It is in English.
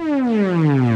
Hmm.